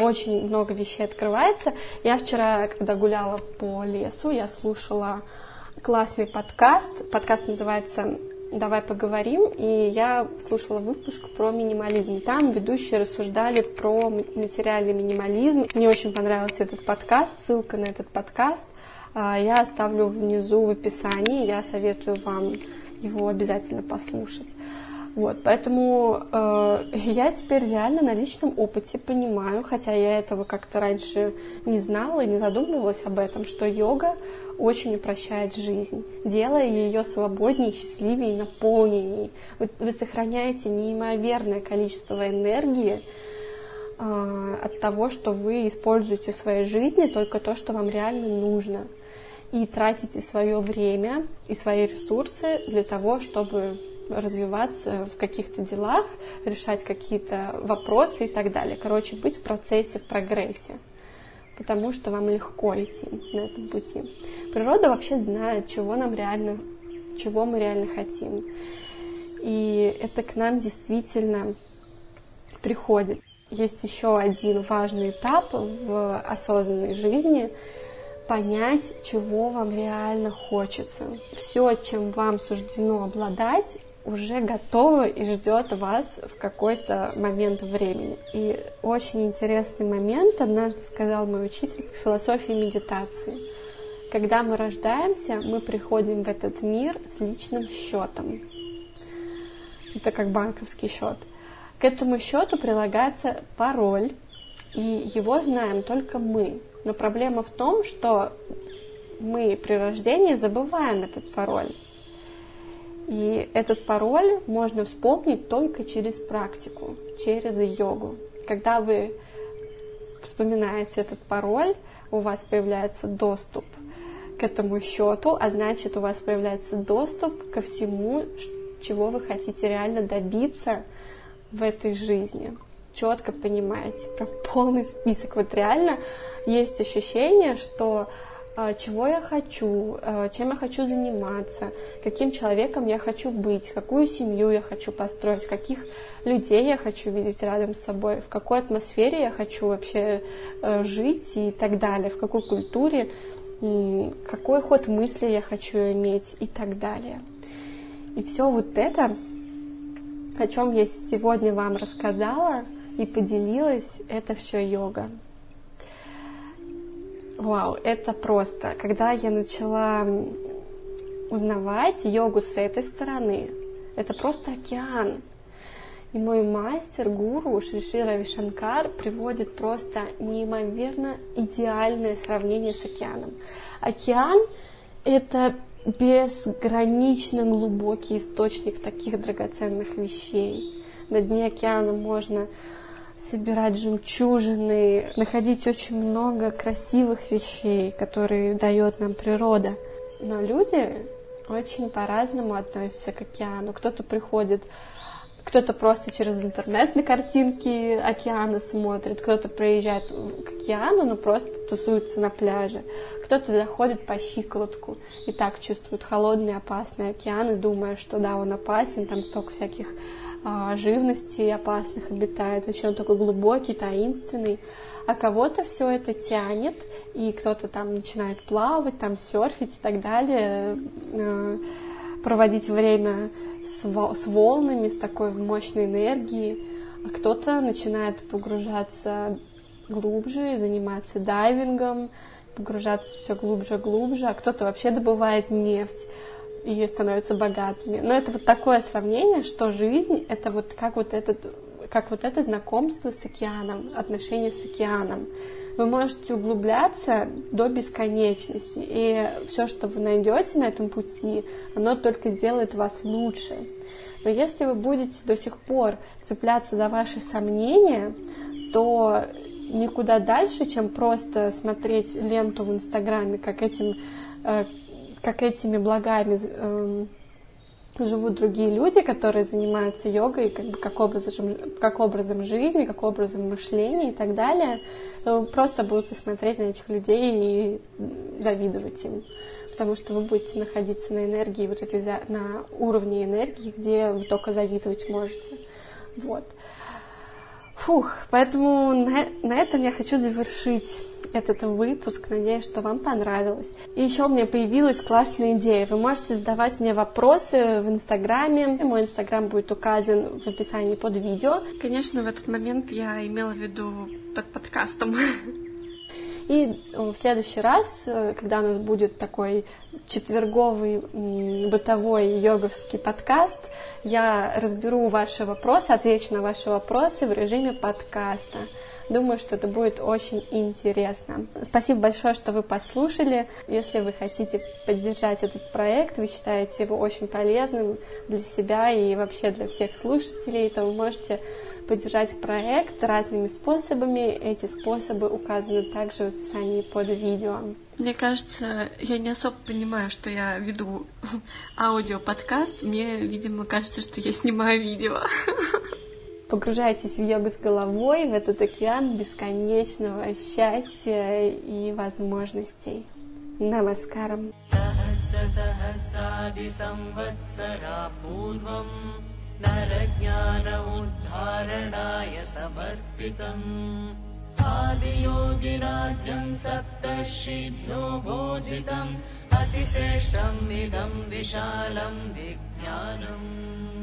очень много вещей открывается. Я вчера, когда гуляла по лесу, я слушала классный подкаст. Подкаст называется «Давай поговорим», и я слушала выпуск про минимализм. Там ведущие рассуждали про материальный минимализм. Мне очень понравился этот подкаст, ссылка на этот подкаст а, я оставлю внизу в описании, я советую вам его обязательно послушать. Вот, поэтому э, я теперь реально на личном опыте понимаю, хотя я этого как-то раньше не знала и не задумывалась об этом, что йога очень упрощает жизнь, делая ее свободнее, счастливее и наполненней. Вы, вы сохраняете неимоверное количество энергии э, от того, что вы используете в своей жизни только то, что вам реально нужно. И тратите свое время и свои ресурсы для того, чтобы развиваться в каких-то делах, решать какие-то вопросы и так далее. Короче, быть в процессе, в прогрессе, потому что вам легко идти на этом пути. Природа вообще знает, чего нам реально, чего мы реально хотим. И это к нам действительно приходит. Есть еще один важный этап в осознанной жизни понять, чего вам реально хочется. Все, чем вам суждено обладать, уже готова и ждет вас в какой-то момент времени. И очень интересный момент однажды сказал мой учитель по философии медитации. Когда мы рождаемся, мы приходим в этот мир с личным счетом. Это как банковский счет. К этому счету прилагается пароль, и его знаем только мы. Но проблема в том, что мы при рождении забываем этот пароль. И этот пароль можно вспомнить только через практику, через йогу. Когда вы вспоминаете этот пароль, у вас появляется доступ к этому счету, а значит у вас появляется доступ ко всему, чего вы хотите реально добиться в этой жизни. Четко понимаете, прям полный список. Вот реально есть ощущение, что а, чего я хочу, а, чем я хочу заниматься, каким человеком я хочу быть, какую семью я хочу построить, каких людей я хочу видеть рядом с собой, в какой атмосфере я хочу вообще э, жить и так далее, в какой культуре, какой ход мысли я хочу иметь и так далее. И все вот это о чем я сегодня вам рассказала и поделилась, это все йога. Вау, это просто. Когда я начала узнавать йогу с этой стороны, это просто океан. И мой мастер, гуру Шриши Равишанкар приводит просто неимоверно идеальное сравнение с океаном. Океан — это безгранично глубокий источник таких драгоценных вещей. На дне океана можно собирать жемчужины, находить очень много красивых вещей, которые дает нам природа. Но люди очень по-разному относятся к океану. Кто-то приходит кто-то просто через интернет на картинки океана смотрит, кто-то приезжает к океану, но просто тусуется на пляже, кто-то заходит по щиколотку и так чувствует холодный, опасный океан и думая, что да, он опасен, там столько всяких а, живностей опасных обитает, вообще он такой глубокий, таинственный, а кого-то все это тянет, и кто-то там начинает плавать, там серфить и так далее, а, проводить время с, волнами, с такой мощной энергией, а кто-то начинает погружаться глубже, заниматься дайвингом, погружаться все глубже глубже, а кто-то вообще добывает нефть и становится богатыми. Но это вот такое сравнение, что жизнь — это вот как вот этот как вот это знакомство с океаном, отношения с океаном. Вы можете углубляться до бесконечности, и все, что вы найдете на этом пути, оно только сделает вас лучше. Но если вы будете до сих пор цепляться за ваши сомнения, то никуда дальше, чем просто смотреть ленту в Инстаграме, как этим, э, как этими благами эм, живут другие люди, которые занимаются йогой как, как, образом, как образом жизни, как образом мышления и так далее, вы просто будете смотреть на этих людей и завидовать им. Потому что вы будете находиться на энергии, вот этой, на уровне энергии, где вы только завидовать можете. Вот. Фух, поэтому на, на этом я хочу завершить этот выпуск. Надеюсь, что вам понравилось. И еще у меня появилась классная идея. Вы можете задавать мне вопросы в Инстаграме. Мой Инстаграм будет указан в описании под видео. Конечно, в этот момент я имела в виду под подкастом. И в следующий раз, э, когда у нас будет такой четверговый бытовой йоговский подкаст, я разберу ваши вопросы, отвечу на ваши вопросы в режиме подкаста. Думаю, что это будет очень интересно. Спасибо большое, что вы послушали. Если вы хотите поддержать этот проект, вы считаете его очень полезным для себя и вообще для всех слушателей, то вы можете поддержать проект разными способами. Эти способы указаны также в описании под видео. Мне кажется, я не особо понимаю, что я веду (laughs) аудиоподкаст. Мне, видимо, кажется, что я снимаю видео. (laughs) Погружайтесь в йогу с головой, в этот океан бесконечного счастья и возможностей. Намаскарам. नरज्ञान उद्धारणाय समर्पितम् आदियोगिराज्यम् सप्तर्षिभ्यो बोधितम् अतिश्रेष्ठम् इदम् विशालम् विज्ञानम्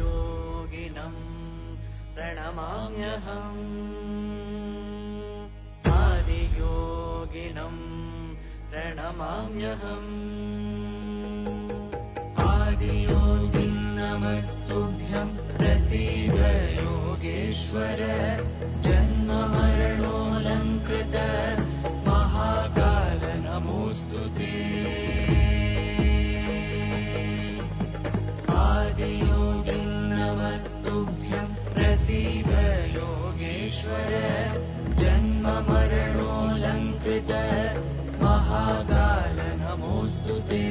योगिनम् प्रणमाम्यहम्। आदियोगिनम् प्रणमाम्यहम्। आदियोगिम् नमस्तुभ्यम् प्रसीद योगेश्वर जन्ममरणोऽलङ्कृत महाकाल नमोऽस्तु ते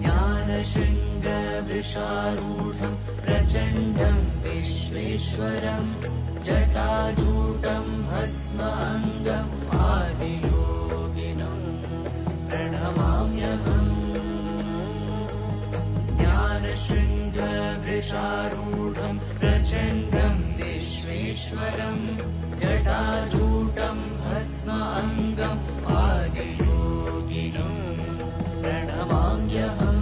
ज्ञानशृङ्गवृषारूढम् प्रचण्डम् विश्वेश्वरम् जटाजूटम् भस्माङ्गम् आदियोगिनम् प्रणमाम्यहम्। ज्ञानशृङ्गवृषारूढम् ईश्वरम् जटाजूटम् भस्माङ्गम् आदियोगिनम् प्रणमाम्यहम्।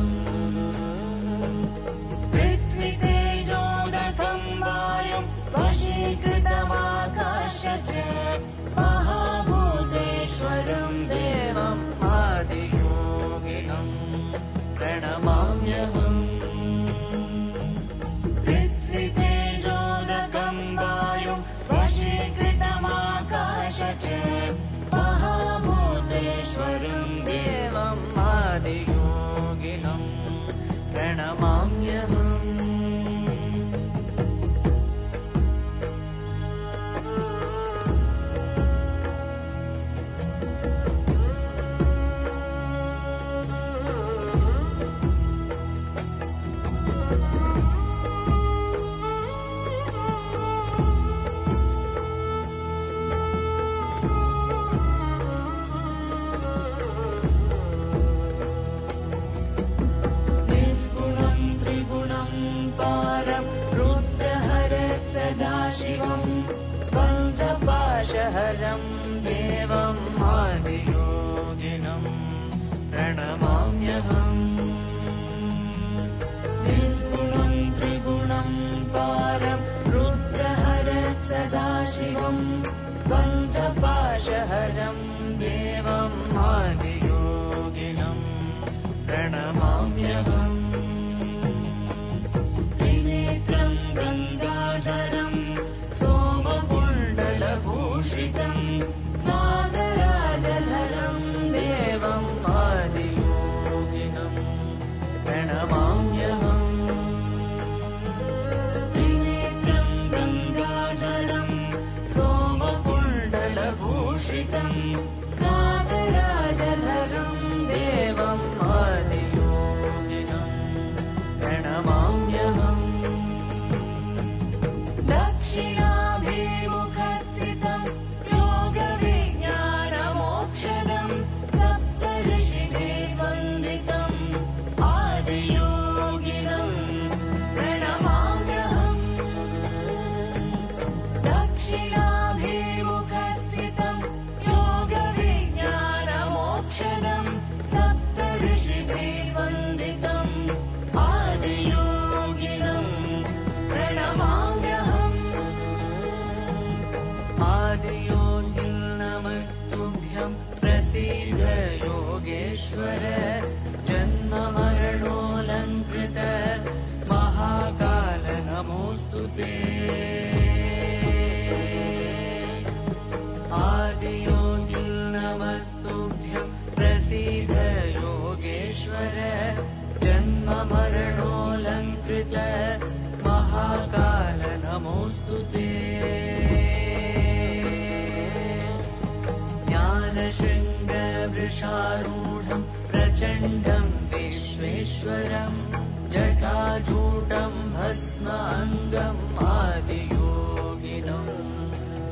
श्वर जन्म मरणोऽलङ्कृत महाकाल नमोऽस्तु ते। आदियो नमस्तुभ्य प्रसीद योगेश्वर जन्म मरणोऽलङ्कृत महाकाल नमोऽस्तु ते। ज्ञानशृङ्गवृषारू पिण्डम् विश्वेश्वरम् जटाजूटम् भस्माङ्गम् आदियोगिनम्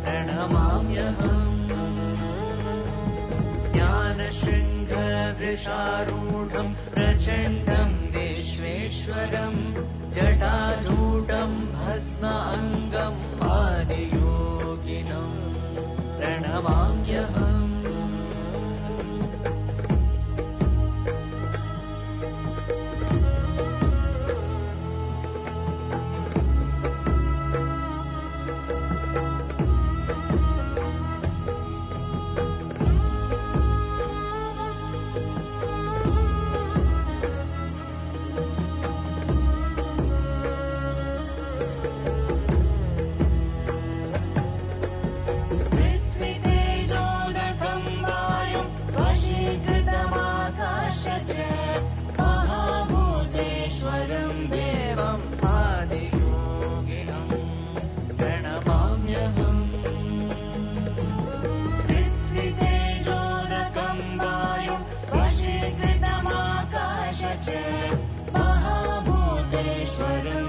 प्रणमाम्यहम् ज्ञानशृङ्गवृषारूढम् प्रचण्डम् विश्वेश्वरम् जटाजूटम् भस्माङ्गम् आदियोगिनम् प्रणमाम्यहम्। ेश्वर